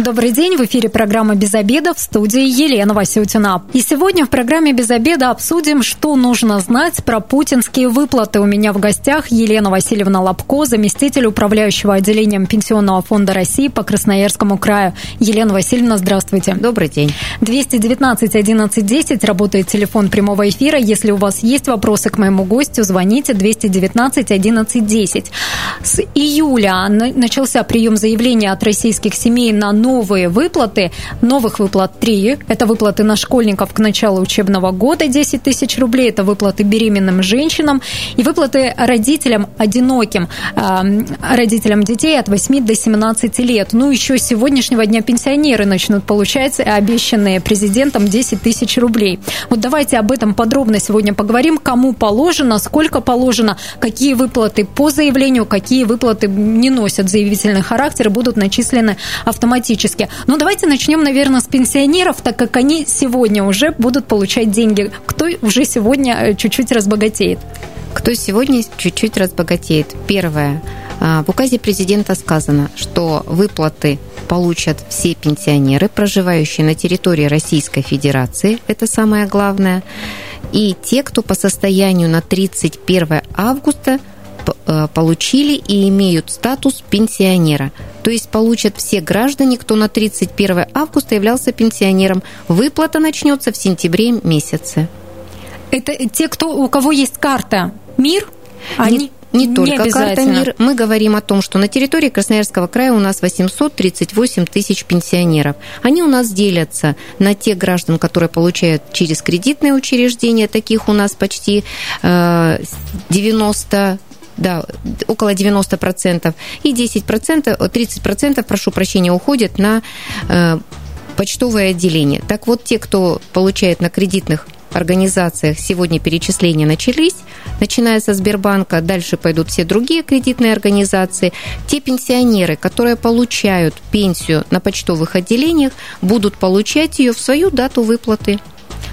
Добрый день, в эфире программа «Без обеда» в студии Елена Васютина. И сегодня в программе «Без обеда» обсудим, что нужно знать про путинские выплаты. У меня в гостях Елена Васильевна Лобко, заместитель управляющего отделением Пенсионного фонда России по Красноярскому краю. Елена Васильевна, здравствуйте. Добрый день. 219 11 10 работает телефон прямого эфира. Если у вас есть вопросы к моему гостю, звоните 219 11 10. С июля начался прием заявлений от российских семей на новые выплаты. Новых выплат три. Это выплаты на школьников к началу учебного года 10 тысяч рублей. Это выплаты беременным женщинам и выплаты родителям одиноким, родителям детей от 8 до 17 лет. Ну, еще с сегодняшнего дня пенсионеры начнут получать обещанные президентом 10 тысяч рублей. Вот давайте об этом подробно сегодня поговорим. Кому положено, сколько положено, какие выплаты по заявлению, какие выплаты не носят заявительный характер и будут начислены автоматически автоматически. Но давайте начнем, наверное, с пенсионеров, так как они сегодня уже будут получать деньги. Кто уже сегодня э, чуть-чуть разбогатеет? Кто сегодня чуть-чуть разбогатеет? Первое. А, в указе президента сказано, что выплаты получат все пенсионеры, проживающие на территории Российской Федерации. Это самое главное. И те, кто по состоянию на 31 августа получили и имеют статус пенсионера. То есть получат все граждане, кто на 31 августа являлся пенсионером. Выплата начнется в сентябре месяце. Это те, кто, у кого есть карта МИР? Они... Не, не только не карта МИР. Мы говорим о том, что на территории Красноярского края у нас 838 тысяч пенсионеров. Они у нас делятся на тех граждан, которые получают через кредитные учреждения, таких у нас почти 90 э, да, около 90%, и 10%, 30%, прошу прощения, уходят на э, почтовое отделение. Так вот, те, кто получает на кредитных организациях сегодня перечисления начались, начиная со Сбербанка, дальше пойдут все другие кредитные организации. Те пенсионеры, которые получают пенсию на почтовых отделениях, будут получать ее в свою дату выплаты.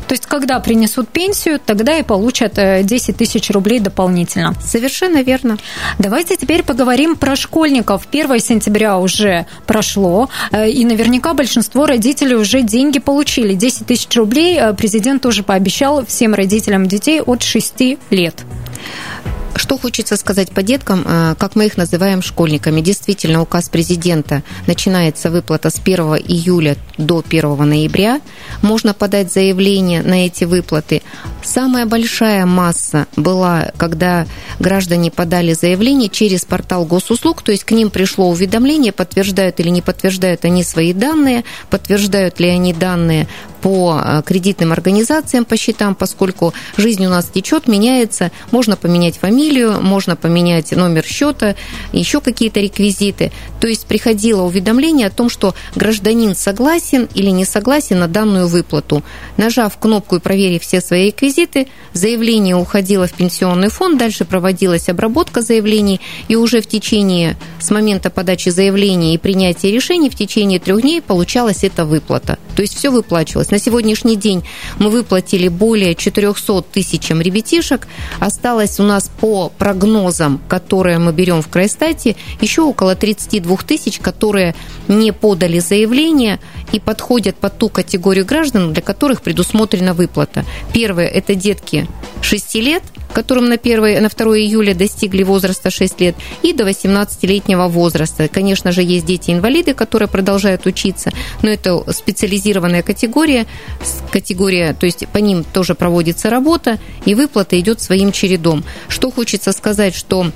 То есть, когда принесут пенсию, тогда и получат 10 э, тысяч рублей дополнительно. Совершенно верно. Давайте теперь поговорим про школьников. 1 сентября уже прошло, э, и наверняка большинство родителей уже деньги получили. 10 тысяч рублей э, президент тоже пообещал всем родителям детей от 6 лет. Что хочется сказать по деткам, э, как мы их называем школьниками. Действительно, указ президента начинается выплата с 1 июля до 1 ноября. Можно подать заявление на эти выплаты. Самая большая масса была, когда граждане подали заявление через портал госуслуг, то есть к ним пришло уведомление, подтверждают или не подтверждают они свои данные, подтверждают ли они данные по э, кредитным организациям, по счетам, поскольку жизнь у нас течет, меняется, можно поменять фамилию, можно поменять номер счета, еще какие-то реквизиты. То есть приходило уведомление о том, что гражданин согласен или не согласен на данную выплату. Нажав кнопку и проверив все свои реквизиты, заявление уходило в пенсионный фонд, дальше проводилась обработка заявлений, и уже в течение, с момента подачи заявления и принятия решений, в течение трех дней получалась эта выплата. То есть все выплачивалось осталось. На сегодняшний день мы выплатили более 400 тысячам ребятишек. Осталось у нас по прогнозам, которые мы берем в Крайстате, еще около 32 тысяч, которые не подали заявление и подходят под ту категорию граждан, для которых предусмотрена выплата. Первое – это детки 6 лет, которым на, 1, на 2 июля достигли возраста 6 лет, и до 18-летнего возраста. Конечно же, есть дети-инвалиды, которые продолжают учиться, но это специализированная категория, категория, то есть по ним тоже проводится работа, и выплата идет своим чередом. Что хочется сказать, что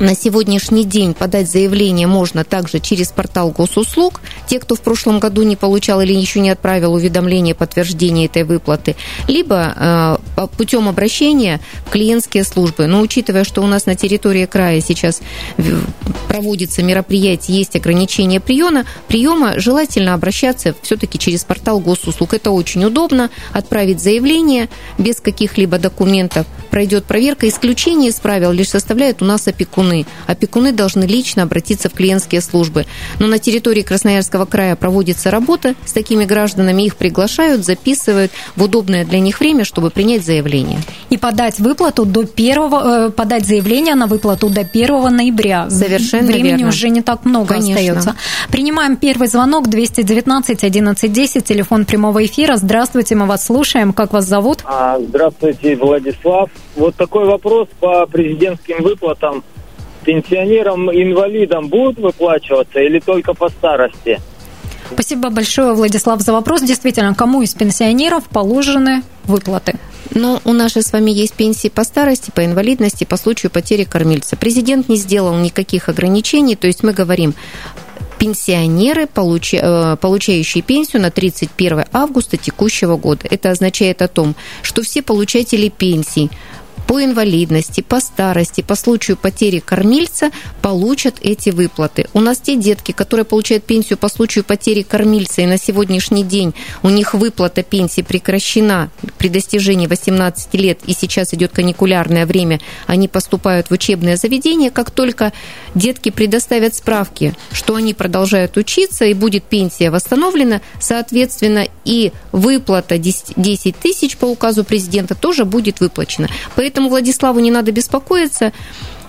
на сегодняшний день подать заявление можно также через портал госуслуг. Те, кто в прошлом году не получал или еще не отправил уведомление подтверждения этой выплаты, либо э, путем обращения в клиентские службы. Но учитывая, что у нас на территории края сейчас проводится мероприятие, есть ограничение приема, приема желательно обращаться все-таки через портал госуслуг. Это очень удобно. Отправить заявление без каких-либо документов. Пройдет проверка. Исключение из правил лишь составляет у нас опекун опекуны. Опекуны должны лично обратиться в клиентские службы. Но на территории Красноярского края проводится работа с такими гражданами, их приглашают, записывают в удобное для них время, чтобы принять заявление. И подать выплату до первого, э, подать заявление на выплату до 1 ноября. Совершенно Времени верно. уже не так много Конечно. остается. Принимаем первый звонок 219 1110, телефон прямого эфира. Здравствуйте, мы вас слушаем. Как вас зовут? А, Здравствуйте, Владислав. Вот такой вопрос по президентским выплатам. Пенсионерам, инвалидам будут выплачиваться или только по старости? Спасибо большое, Владислав, за вопрос. Действительно, кому из пенсионеров положены выплаты? Но у нас же с вами есть пенсии по старости, по инвалидности, по случаю потери кормильца. Президент не сделал никаких ограничений, то есть мы говорим, пенсионеры, э, получающие пенсию на 31 августа текущего года. Это означает о том, что все получатели пенсий по инвалидности, по старости, по случаю потери кормильца получат эти выплаты. У нас те детки, которые получают пенсию по случаю потери кормильца, и на сегодняшний день у них выплата пенсии прекращена при достижении 18 лет, и сейчас идет каникулярное время, они поступают в учебное заведение, как только детки предоставят справки, что они продолжают учиться, и будет пенсия восстановлена, соответственно, и выплата 10 10 тысяч по указу президента тоже будет выплачена. Поэтому Владиславу не надо беспокоиться.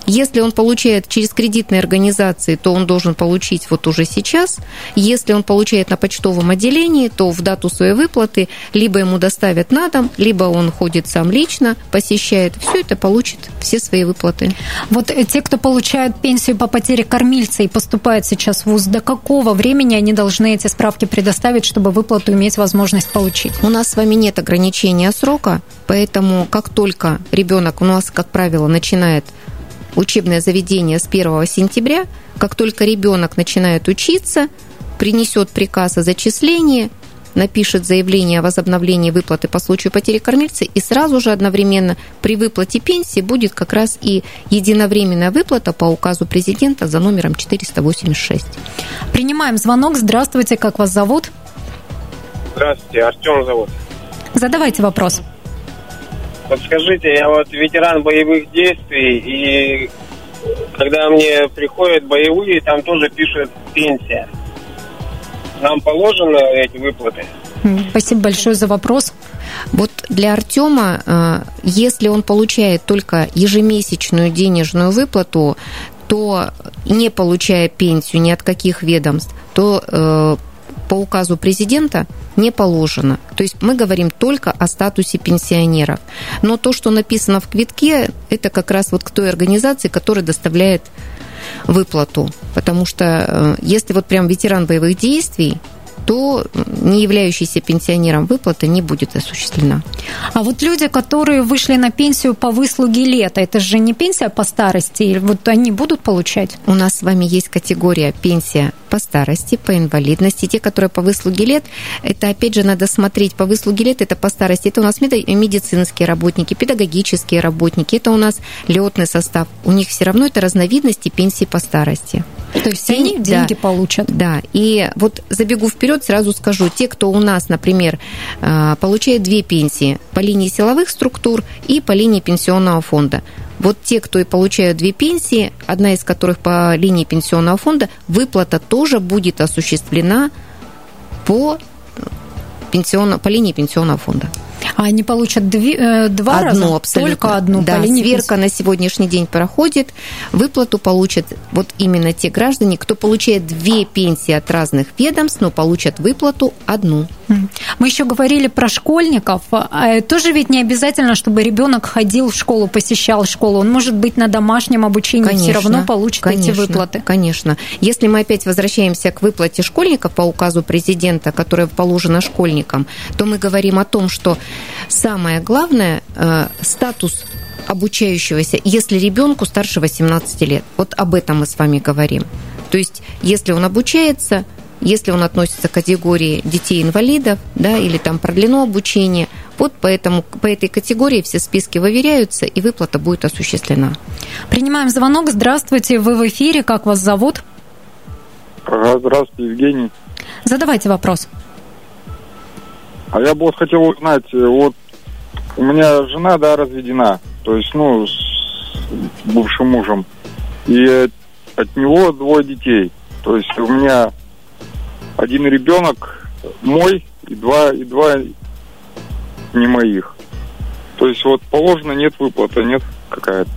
Если он получает через кредитные организации, то он должен получить вот уже сейчас. Если он получает на почтовом отделении, то в дату своей выплаты либо ему доставят на дом, либо он ходит сам лично, посещает. Все это получит, все свои выплаты. Вот э, те, кто получают пенсию по потере кормильца и поступают сейчас в ВУЗ, до какого времени они должны эти справки предоставить, чтобы выплату иметь возможность получить? У нас с вами нет ограничения срока, поэтому как только ребенок у нас, как правило, начинает учебное заведение с 1 сентября, как только ребенок начинает учиться, принесет приказ о зачислении, напишет заявление о возобновлении выплаты по случаю потери кормильца, и сразу же одновременно при выплате пенсии будет как раз и единовременная выплата по указу президента за номером 486. Принимаем звонок. Здравствуйте, как вас зовут? Здравствуйте, Артем зовут. Задавайте вопрос. Вот скажите, я вот ветеран боевых действий, и когда мне приходят боевые, там тоже пишут пенсия. Нам положены эти выплаты? Спасибо большое за вопрос. Вот для Артема, э, если он получает только ежемесячную денежную выплату, то не получая пенсию ни от каких ведомств, то э, по указу президента не положено. То есть мы говорим только о статусе пенсионеров. Но то, что написано в квитке, это как раз вот к той организации, которая доставляет выплату. Потому что э, если вот прям ветеран боевых действий, то не являющийся пенсионером выплата не будет осуществлена. А вот люди, которые вышли на пенсию по выслуге лета, это же не пенсия по старости, вот они будут получать? У нас с вами есть категория пенсия по старости, по инвалидности. Те, которые по выслуге лет, это опять же надо смотреть. По выслуге лет это по старости. Это у нас меди- медицинские работники, педагогические работники, это у нас летный состав. У них все равно это разновидности пенсии по старости. То есть они Да. деньги получат. Да, и вот забегу вперед, сразу скажу, те, кто у нас, например, э, получает две пенсии по линии силовых структур и по линии пенсионного фонда. Вот те, кто и получают две пенсии, одна из которых по линии пенсионного фонда, выплата тоже будет осуществлена по, пенсионно, по линии пенсионного фонда. А они получат две- э, два одну раза? абсолютно. Только одну Да, по линии сверка на сегодняшний день проходит. Выплату получат вот именно те граждане, кто получает две пенсии от разных ведомств, но получат выплату одну. Мы еще говорили про школьников. А Тоже ведь не обязательно, чтобы ребенок ходил в школу, посещал школу. Он может быть на домашнем обучении, все равно получит конечно, эти выплаты. Конечно. Если мы опять возвращаемся к выплате школьников по указу президента, которая положена школьникам, то мы говорим о том, что самое главное э, статус обучающегося, если ребенку старше 18 лет. Вот об этом мы с вами говорим. То есть, если он обучается, если он относится к категории детей-инвалидов, да, или там продлено обучение, вот поэтому, по этой категории все списки выверяются, и выплата будет осуществлена. Принимаем звонок. Здравствуйте, вы в эфире. Как вас зовут? Ага, Здравствуйте, Евгений. Задавайте вопрос. А я бы вот хотел узнать, э, вот у меня жена, да, разведена, то есть, ну, с бывшим мужем, и от него двое детей. То есть у меня один ребенок мой и два, и два не моих. То есть вот положено, нет выплаты, нет какая-то.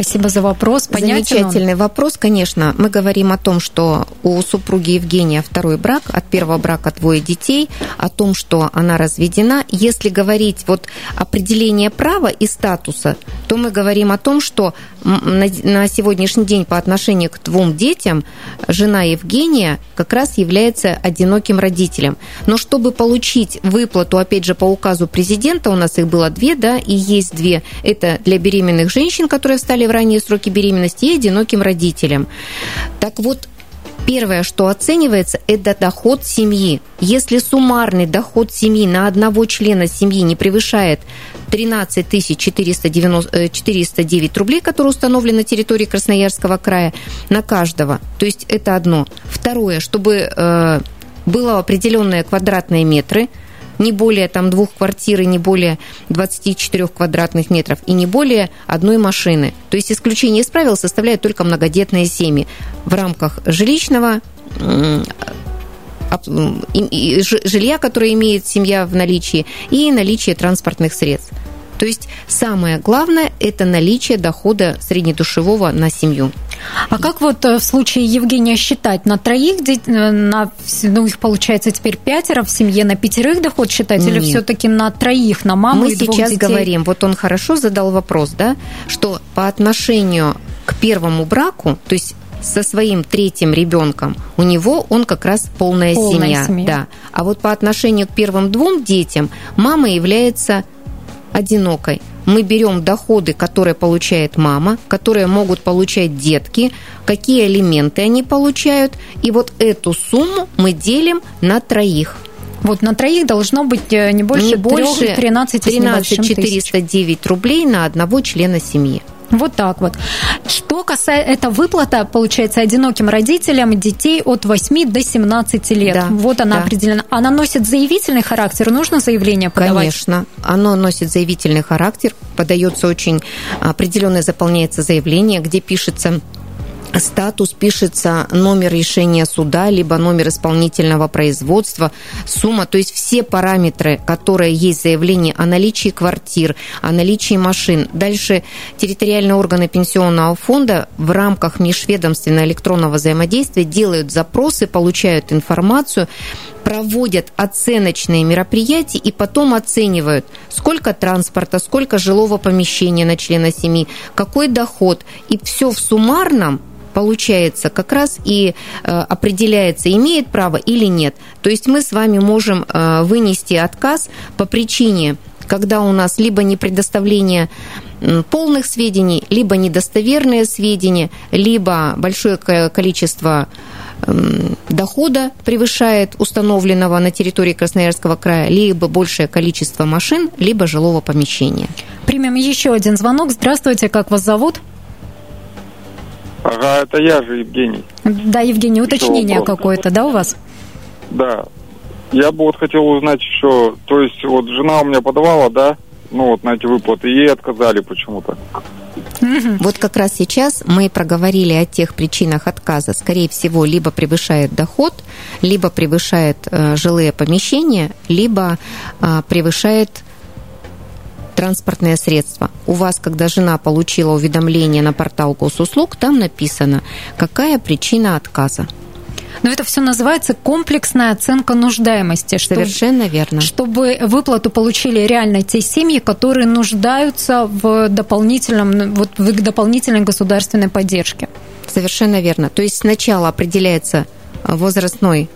Спасибо за вопрос. Понятен Замечательный он? вопрос, конечно. Мы говорим о том, что у супруги Евгения второй брак, от первого брака двое детей, о том, что она разведена. Если говорить вот определение права и статуса, то мы говорим о том, что на сегодняшний день по отношению к двум детям жена Евгения как раз является одиноким родителем. Но чтобы получить выплату, опять же, по указу президента, у нас их было две, да, и есть две, это для беременных женщин, которые стали в ранние сроки беременности и одиноким родителям. Так вот, Первое, что оценивается, это доход семьи. Если суммарный доход семьи на одного члена семьи не превышает 13 490, 409 рублей, которые установлены на территории Красноярского края, на каждого, то есть это одно. Второе, чтобы э, было определенные квадратные метры – не более там двух квартир и не более 24 квадратных метров и не более одной машины. То есть исключение из правил составляют только многодетные семьи в рамках жилищного жилья, которое имеет семья в наличии, и наличие транспортных средств. То есть самое главное – это наличие дохода среднедушевого на семью. А как вот э, в случае Евгения считать? На троих, э, на, ну, их получается теперь пятеро в семье, на пятерых доход считать? Нет. Или все-таки на троих, на маму Мы и сейчас детей? говорим, вот он хорошо задал вопрос, да, что по отношению к первому браку, то есть со своим третьим ребенком, у него он как раз полная, полная семья, семья. Да. А вот по отношению к первым двум детям мама является одинокой. Мы берем доходы, которые получает мама, которые могут получать детки, какие элементы они получают, и вот эту сумму мы делим на троих. Вот на троих должно быть э, не больше, не больше 13, 13 409 рублей на одного члена семьи. Вот так вот. Что касается, это выплата, получается, одиноким родителям детей от 8 до 17 лет. Да, вот она да. определена. Она носит заявительный характер, нужно заявление подавать? Конечно, оно носит заявительный характер, подается очень определенное, заполняется заявление, где пишется статус пишется номер решения суда, либо номер исполнительного производства, сумма, то есть все параметры, которые есть в заявлении о наличии квартир, о наличии машин. Дальше территориальные органы пенсионного фонда в рамках межведомственного электронного взаимодействия делают запросы, получают информацию, проводят оценочные мероприятия и потом оценивают, сколько транспорта, сколько жилого помещения на члена семьи, какой доход. И все в суммарном получается, как раз и э, определяется, имеет право или нет. То есть мы с вами можем э, вынести отказ по причине, когда у нас либо не предоставление полных сведений, либо недостоверные сведения, либо большое количество дохода превышает установленного на территории Красноярского края, либо большее количество машин, либо жилого помещения. Примем еще один звонок. Здравствуйте, как вас зовут? Ага, это я же, Евгений. Да, Евгений, уточнение какое-то, да, у вас? Да. Я бы вот хотел узнать еще, то есть вот жена у меня подавала, да, ну вот на эти выплаты, ей отказали почему-то. Вот как раз сейчас мы проговорили о тех причинах отказа. Скорее всего, либо превышает доход, либо превышает э, жилые помещения, либо э, превышает транспортное средство. У вас, когда жена получила уведомление на портал госуслуг, там написано, какая причина отказа. Но это все называется комплексная оценка нуждаемости. Что, Совершенно верно. Чтобы выплату получили реально те семьи, которые нуждаются в дополнительном, вот в дополнительной государственной поддержке. Совершенно верно. То есть сначала определяется возрастной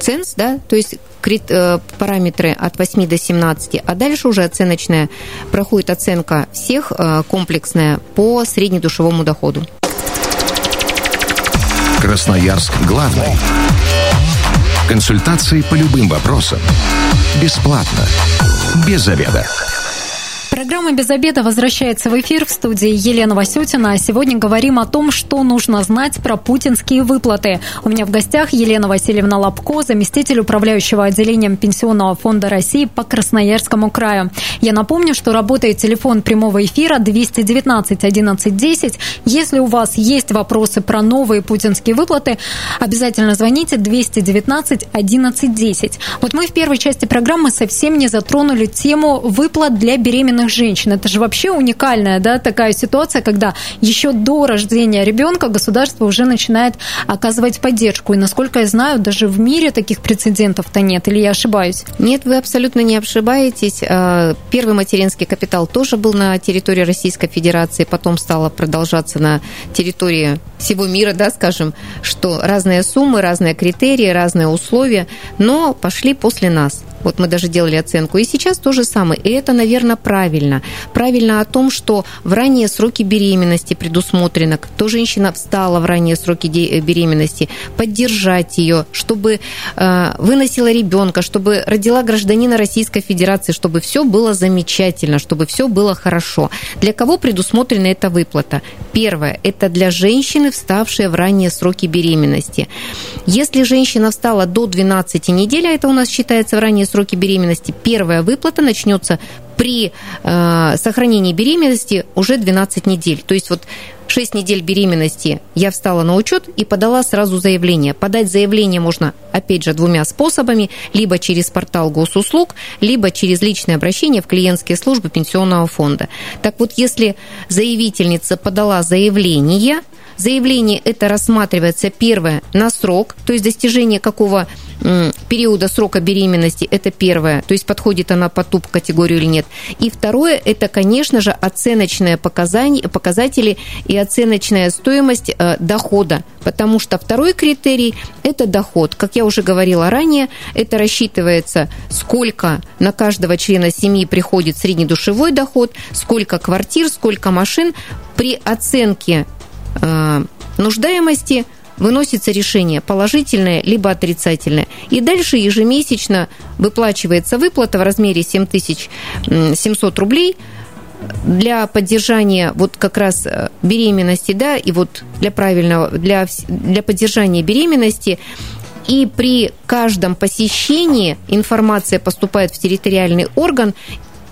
ценз, да, то есть Э, параметры от 8 до 17, а дальше уже оценочная проходит оценка всех э, комплексная по среднедушевому доходу. Красноярск главный. Консультации по любым вопросам. Бесплатно. Без заведа. Программа «Без обеда» возвращается в эфир в студии Елена Васютина. Сегодня говорим о том, что нужно знать про путинские выплаты. У меня в гостях Елена Васильевна Лобко, заместитель управляющего отделением Пенсионного фонда России по Красноярскому краю. Я напомню, что работает телефон прямого эфира 219 11 10. Если у вас есть вопросы про новые путинские выплаты, обязательно звоните 219 11 10. Вот мы в первой части программы совсем не затронули тему выплат для беременных беременных женщин. Это же вообще уникальная да, такая ситуация, когда еще до рождения ребенка государство уже начинает оказывать поддержку. И насколько я знаю, даже в мире таких прецедентов-то нет. Или я ошибаюсь? Нет, вы абсолютно не ошибаетесь. А, первый материнский капитал тоже был на территории Российской Федерации, потом стало продолжаться на территории всего мира, да, скажем, что разные суммы, разные критерии, разные условия, но пошли после нас. Вот мы даже делали оценку. И сейчас то же самое. И это, наверное, правильно. Правильно о том, что в ранние сроки беременности предусмотрено, кто женщина встала в ранние сроки беременности, поддержать ее, чтобы э, выносила ребенка, чтобы родила гражданина Российской Федерации, чтобы все было замечательно, чтобы все было хорошо. Для кого предусмотрена эта выплата? Первое – это для женщины, вставшие в ранние сроки беременности. Если женщина встала до 12 недель, а это у нас считается в ранние сроки беременности, первая выплата начнется при э, сохранении беременности уже 12 недель. То есть вот 6 недель беременности я встала на учет и подала сразу заявление. Подать заявление можно, опять же, двумя способами. Либо через портал госуслуг, либо через личное обращение в клиентские службы пенсионного фонда. Так вот, если заявительница подала заявление, заявление это рассматривается первое на срок, то есть достижение какого периода срока беременности, это первое, то есть подходит она под ту категорию или нет. И второе, это, конечно же, оценочные показания, показатели и оценочная стоимость э, дохода, потому что второй критерий – это доход. Как я уже говорила ранее, это рассчитывается, сколько на каждого члена семьи приходит среднедушевой доход, сколько квартир, сколько машин. При оценке э, нуждаемости – выносится решение положительное либо отрицательное. И дальше ежемесячно выплачивается выплата в размере 7700 рублей для поддержания вот как раз э, беременности, да, и вот для правильного, для, для поддержания беременности и при каждом посещении информация поступает в территориальный орган,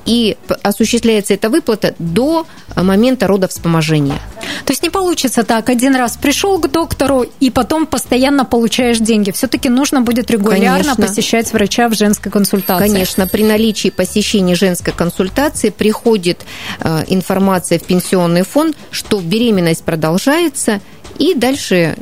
и осуществляется эта выплата до момента родовспоможения. То есть не получится так, один раз пришел к доктору и потом постоянно получаешь деньги. Все-таки нужно будет регулярно Конечно. посещать врача в женской консультации. Конечно, при наличии посещения женской консультации приходит э, информация в пенсионный фонд, что беременность продолжается, и дальше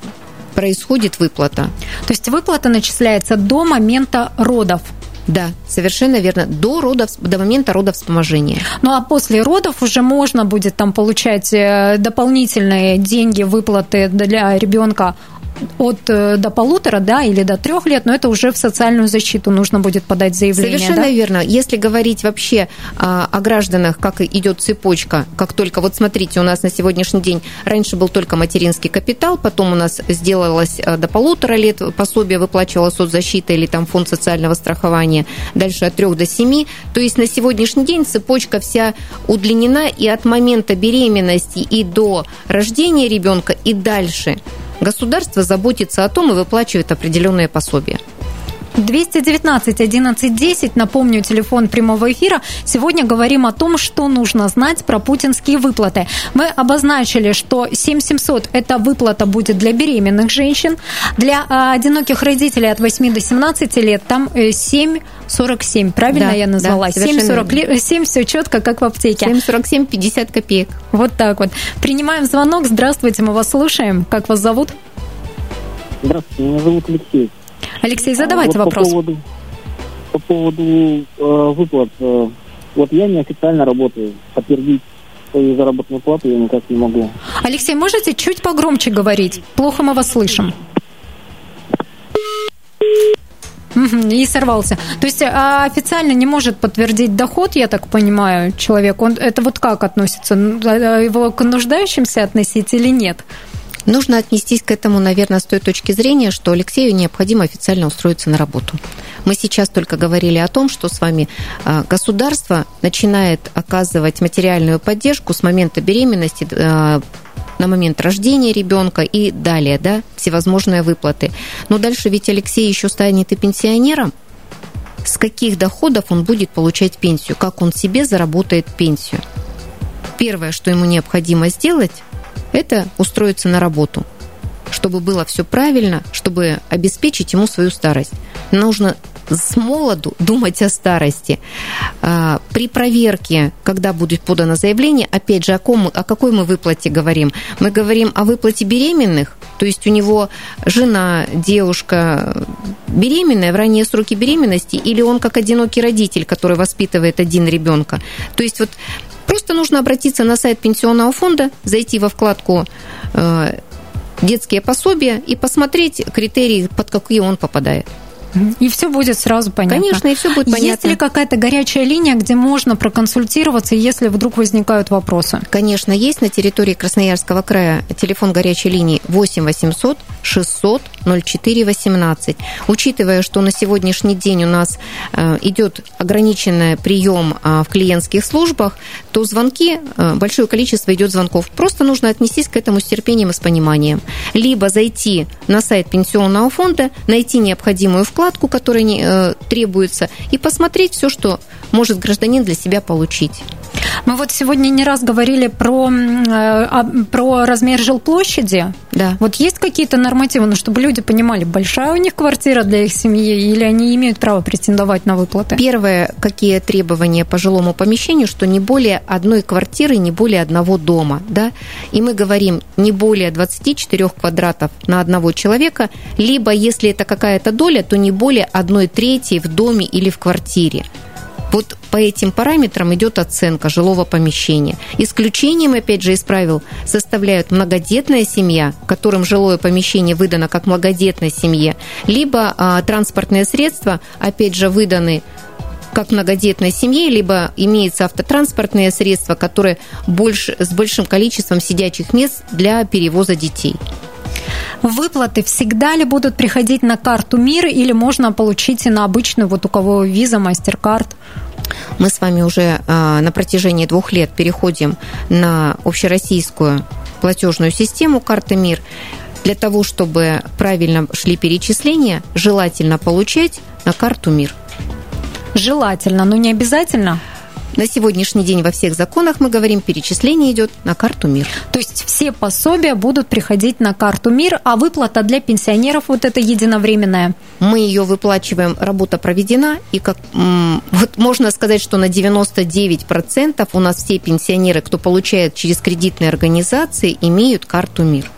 происходит выплата. То есть выплата начисляется до момента родов. Да, совершенно верно. До, родов, до момента родовспоможения. Ну а после родов уже можно будет там получать э, дополнительные деньги, выплаты для ребенка от э, до полутора, да, или до трех лет, но это уже в социальную защиту нужно будет подать заявление. Совершенно да? верно. Если говорить вообще а, о гражданах, как идет цепочка, как только, вот смотрите, у нас на сегодняшний день раньше был только материнский капитал, потом у нас сделалось э, до полутора лет пособие выплачивала соцзащита или там фонд социального страхования, дальше от трех до семи. То есть на сегодняшний день цепочка вся удлинена и от момента беременности и до рождения ребенка и дальше государство заботится о том и выплачивает определенные пособия. 219 11 10, напомню, телефон прямого эфира. Сегодня говорим о том, что нужно знать про путинские выплаты. Мы обозначили, что 7700 – это выплата будет для беременных женщин. Для а, одиноких родителей от 8 до 17 лет там 7,47, э, правильно да, я назвала? Да, 7,40, 7 все четко, как в аптеке. 7,47, 50 копеек. Вот так вот. Принимаем звонок. Здравствуйте, мы вас слушаем. Как вас зовут? Здравствуйте, меня зовут Алексей. Алексей, задавайте вот вопрос. По поводу, по поводу э, выплат. Э, вот я неофициально работаю. Подтвердить свою заработную плату я никак не могу. Алексей, можете чуть погромче говорить? Плохо мы вас слышим. И сорвался. То есть а официально не может подтвердить доход, я так понимаю, человек. Он это вот как относится? А, его к нуждающимся относить или нет? Нужно отнестись к этому, наверное, с той точки зрения, что Алексею необходимо официально устроиться на работу. Мы сейчас только говорили о том, что с вами а, государство начинает оказывать материальную поддержку с момента беременности а, на момент рождения ребенка и далее, да, всевозможные выплаты. Но дальше ведь Алексей еще станет и пенсионером, с каких доходов он будет получать пенсию, как он себе заработает пенсию. Первое, что ему необходимо сделать, это устроиться на работу, чтобы было все правильно, чтобы обеспечить ему свою старость. Нужно с молоду думать о старости. А, при проверке, когда будет подано заявление, опять же, о, ком, о какой мы выплате говорим? Мы говорим о выплате беременных, то есть у него жена, девушка беременная в ранние сроки беременности, или он как одинокий родитель, который воспитывает один ребенка. То есть вот просто нужно обратиться на сайт пенсионного фонда, зайти во вкладку э, детские пособия и посмотреть критерии, под какие он попадает. И все будет сразу понятно. Конечно, и все будет понятно. Есть ли какая-то горячая линия, где можно проконсультироваться, если вдруг возникают вопросы? Конечно, есть на территории Красноярского края телефон горячей линии 8 800 600 04 18. Учитывая, что на сегодняшний день у нас э, идет ограниченный прием э, в клиентских службах, то звонки, э, большое количество идет звонков. Просто нужно отнестись к этому с терпением и с пониманием. Либо зайти на сайт пенсионного фонда, найти необходимую вкладку, вкладку, которая не, э, требуется, и посмотреть все, что может гражданин для себя получить. Мы вот сегодня не раз говорили про, э, про размер жилплощади. Да. Вот есть какие-то нормативы, ну, чтобы люди понимали, большая у них квартира для их семьи, или они имеют право претендовать на выплаты? Первое, какие требования по жилому помещению, что не более одной квартиры, не более одного дома. Да? И мы говорим не более 24 квадратов на одного человека, либо если это какая-то доля, то не более одной трети в доме или в квартире. Вот по этим параметрам идет оценка жилого помещения. Исключением, опять же, из правил составляют многодетная семья, которым жилое помещение выдано как многодетной семье, либо а, транспортные средства, опять же, выданы как многодетной семье, либо имеются автотранспортные средства, которые больше, с большим количеством сидячих мест для перевоза детей. Выплаты всегда ли будут приходить на карту МИР или можно получить и на обычную, вот у кого виза, мастер-карт? Мы с вами уже а, на протяжении двух лет переходим на общероссийскую платежную систему карты МИР. Для того, чтобы правильно шли перечисления, желательно получать на карту МИР. Желательно, но не обязательно. На сегодняшний день во всех законах мы говорим, перечисление идет на карту МИР. То есть все пособия будут приходить на карту МИР, а выплата для пенсионеров вот эта единовременная? Мы ее выплачиваем, работа проведена, и как вот можно сказать, что на 99% у нас все пенсионеры, кто получает через кредитные организации, имеют карту МИР.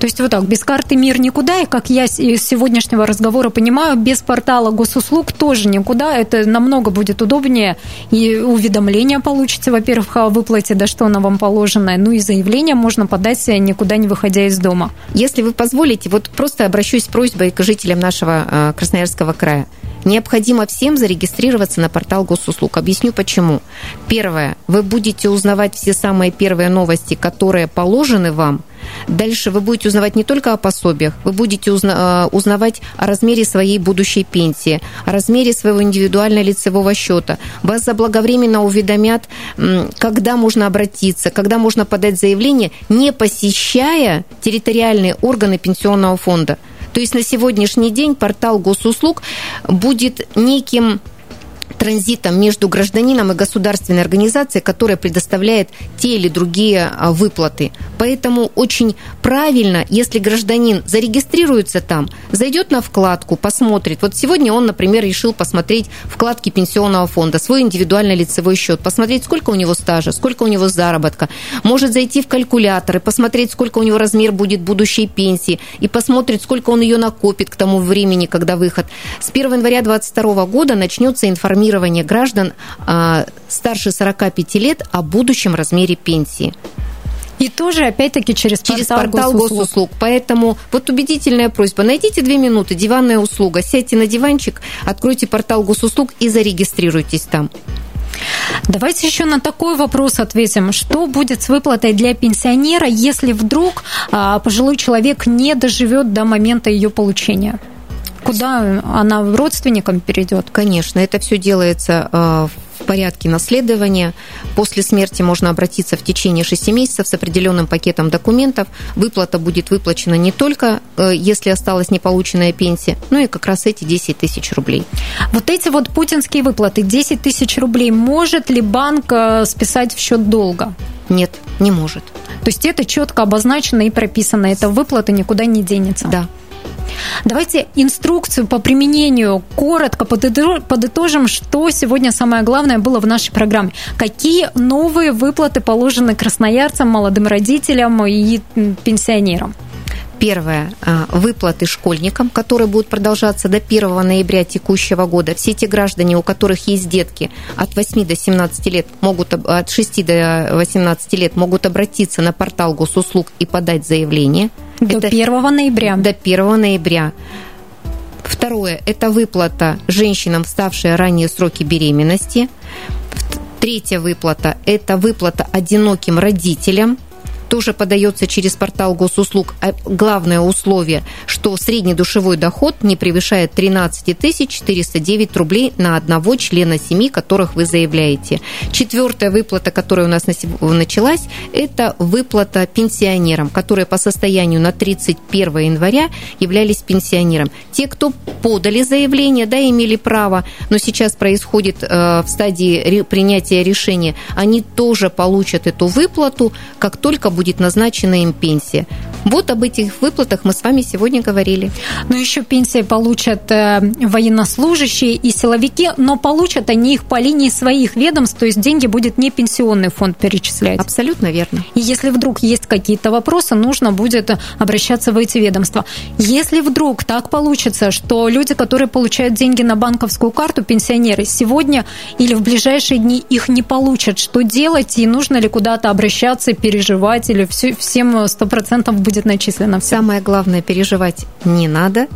То есть вот так, без карты «Мир» никуда, и как я из сегодняшнего разговора понимаю, без портала госуслуг тоже никуда. Это намного будет удобнее, и уведомления получите, во-первых, о выплате, да что она вам положена, ну и заявление можно подать, никуда не выходя из дома. Если вы позволите, вот просто обращусь с просьбой к жителям нашего э, Красноярского края. Необходимо всем зарегистрироваться на портал госуслуг. Объясню почему. Первое. Вы будете узнавать все самые первые новости, которые положены вам Дальше вы будете узнавать не только о пособиях, вы будете узна- э, узнавать о размере своей будущей пенсии, о размере своего индивидуального лицевого счета. Вас заблаговременно уведомят, когда можно обратиться, когда можно подать заявление, не посещая территориальные органы пенсионного фонда. То есть на сегодняшний день портал госуслуг будет неким транзитом между гражданином и государственной организацией, которая предоставляет те или другие а, выплаты. Поэтому очень правильно, если гражданин зарегистрируется там, зайдет на вкладку, посмотрит. Вот сегодня он, например, решил посмотреть вкладки пенсионного фонда, свой индивидуальный лицевой счет, посмотреть, сколько у него стажа, сколько у него заработка. Может зайти в калькулятор и посмотреть, сколько у него размер будет будущей пенсии, и посмотреть, сколько он ее накопит к тому времени, когда выход. С 1 января 2022 года начнется информирование информирование граждан а, старше 45 лет о будущем размере пенсии. И тоже, опять-таки, через, через портал, портал госуслуг. госуслуг. Поэтому вот убедительная просьба. Найдите две минуты, диванная услуга. Сядьте на диванчик, откройте портал госуслуг и зарегистрируйтесь там. Давайте еще на такой вопрос ответим. Что будет с выплатой для пенсионера, если вдруг а, пожилой человек не доживет до момента ее получения? Куда она родственникам перейдет? Конечно, это все делается э, в порядке наследования. После смерти можно обратиться в течение 6 месяцев с определенным пакетом документов. Выплата будет выплачена не только, э, если осталась неполученная пенсия, но и как раз эти 10 тысяч рублей. Вот эти вот путинские выплаты, 10 тысяч рублей, может ли банк э, списать в счет долга? Нет, не может. То есть это четко обозначено и прописано, эта выплата никуда не денется? Да. Давайте инструкцию по применению коротко подытожим, что сегодня самое главное было в нашей программе. Какие новые выплаты положены красноярцам, молодым родителям и пенсионерам? Первое. А, выплаты школьникам, которые будут продолжаться до 1 ноября текущего года. Все те граждане, у которых есть детки от 8 до 17 лет, могут, от 6 до 18 лет могут обратиться на портал госуслуг и подать заявление. До Это 1 ноября. До 1 ноября. Второе – это выплата женщинам, вставшие ранее сроки беременности. Третья выплата – это выплата одиноким родителям – тоже подается через портал госуслуг. А главное условие, что средний душевой доход не превышает 13 409 рублей на одного члена семьи, которых вы заявляете. Четвертая выплата, которая у нас началась, это выплата пенсионерам, которые по состоянию на 31 января являлись пенсионером. Те, кто подали заявление, да, имели право, но сейчас происходит э, в стадии принятия решения, они тоже получат эту выплату, как только будет назначена им пенсия. Вот об этих выплатах мы с вами сегодня говорили. Но еще пенсии получат э, военнослужащие и силовики, но получат они их по линии своих ведомств, то есть деньги будет не пенсионный фонд перечислять. Абсолютно верно. И если вдруг есть какие-то вопросы, нужно будет обращаться в эти ведомства. Если вдруг так получится, что люди, которые получают деньги на банковскую карту, пенсионеры, сегодня или в ближайшие дни их не получат, что делать и нужно ли куда-то обращаться, переживать или все, всем сто процентов будет начислено? Все? Самое главное, переживать не надо.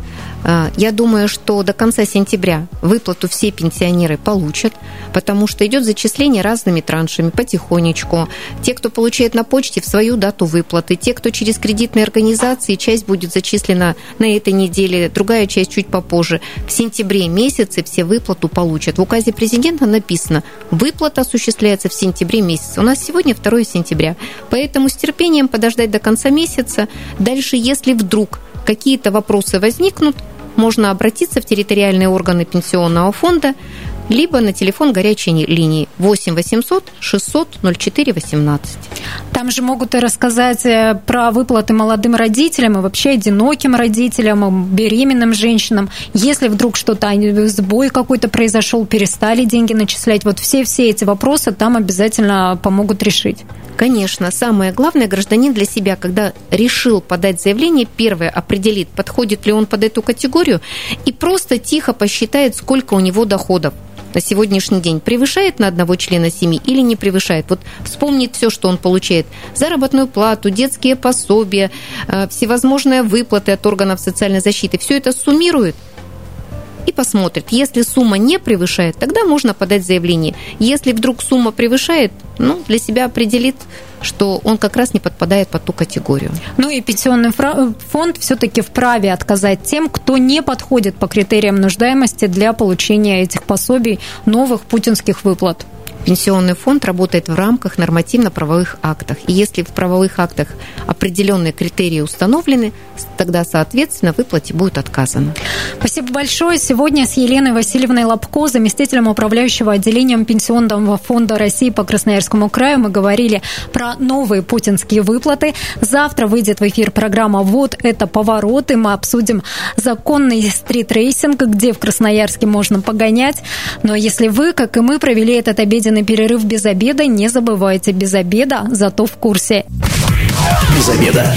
А, я думаю, что до конца сентября выплату все пенсионеры получат, потому что идет зачисление разными траншами потихонечку. Те, кто получает на почте в свою дату выплаты, те, кто через кредитные организации, часть будет зачислена на этой неделе, другая часть чуть попозже. В сентябре месяце все выплату получат. В указе президента написано, выплата осуществляется в сентябре месяце. У нас сегодня 2 сентября. Поэтому с терпением подождать до конца месяца. Дальше, если вдруг какие-то вопросы возникнут, можно обратиться в территориальные органы пенсионного фонда, либо на телефон горячей линии 8 800 600 04 18. Там же могут и рассказать э, про выплаты молодым родителям и вообще одиноким родителям, беременным женщинам. Если вдруг что-то, сбой какой-то произошел, перестали деньги начислять, вот все-все эти вопросы там обязательно помогут решить. Конечно, самое главное, гражданин для себя, когда решил подать заявление, первое определит, подходит ли он под эту категорию, и просто тихо посчитает, сколько у него доходов на сегодняшний день превышает на одного члена семьи или не превышает. Вот вспомнит все, что он получает. Заработную плату, детские пособия, э, всевозможные выплаты от органов социальной защиты. Все это суммирует и посмотрит. Если сумма не превышает, тогда можно подать заявление. Если вдруг сумма превышает, ну, для себя определит, что он как раз не подпадает под ту категорию. Ну и пенсионный фонд все-таки вправе отказать тем, кто не подходит по критериям нуждаемости для получения этих пособий новых путинских выплат. Пенсионный фонд работает в рамках нормативно-правовых актов. И если в правовых актах определенные критерии установлены, тогда, соответственно, выплате будет отказано. Спасибо большое. Сегодня с Еленой Васильевной Лобко, заместителем управляющего отделением Пенсионного фонда России по Красноярскому краю, мы говорили про новые путинские выплаты. Завтра выйдет в эфир программа «Вот это повороты». Мы обсудим законный стритрейсинг, где в Красноярске можно погонять. Но если вы, как и мы, провели этот обеденный обеденный перерыв без обеда. Не забывайте, без обеда, зато в курсе. Без обеда.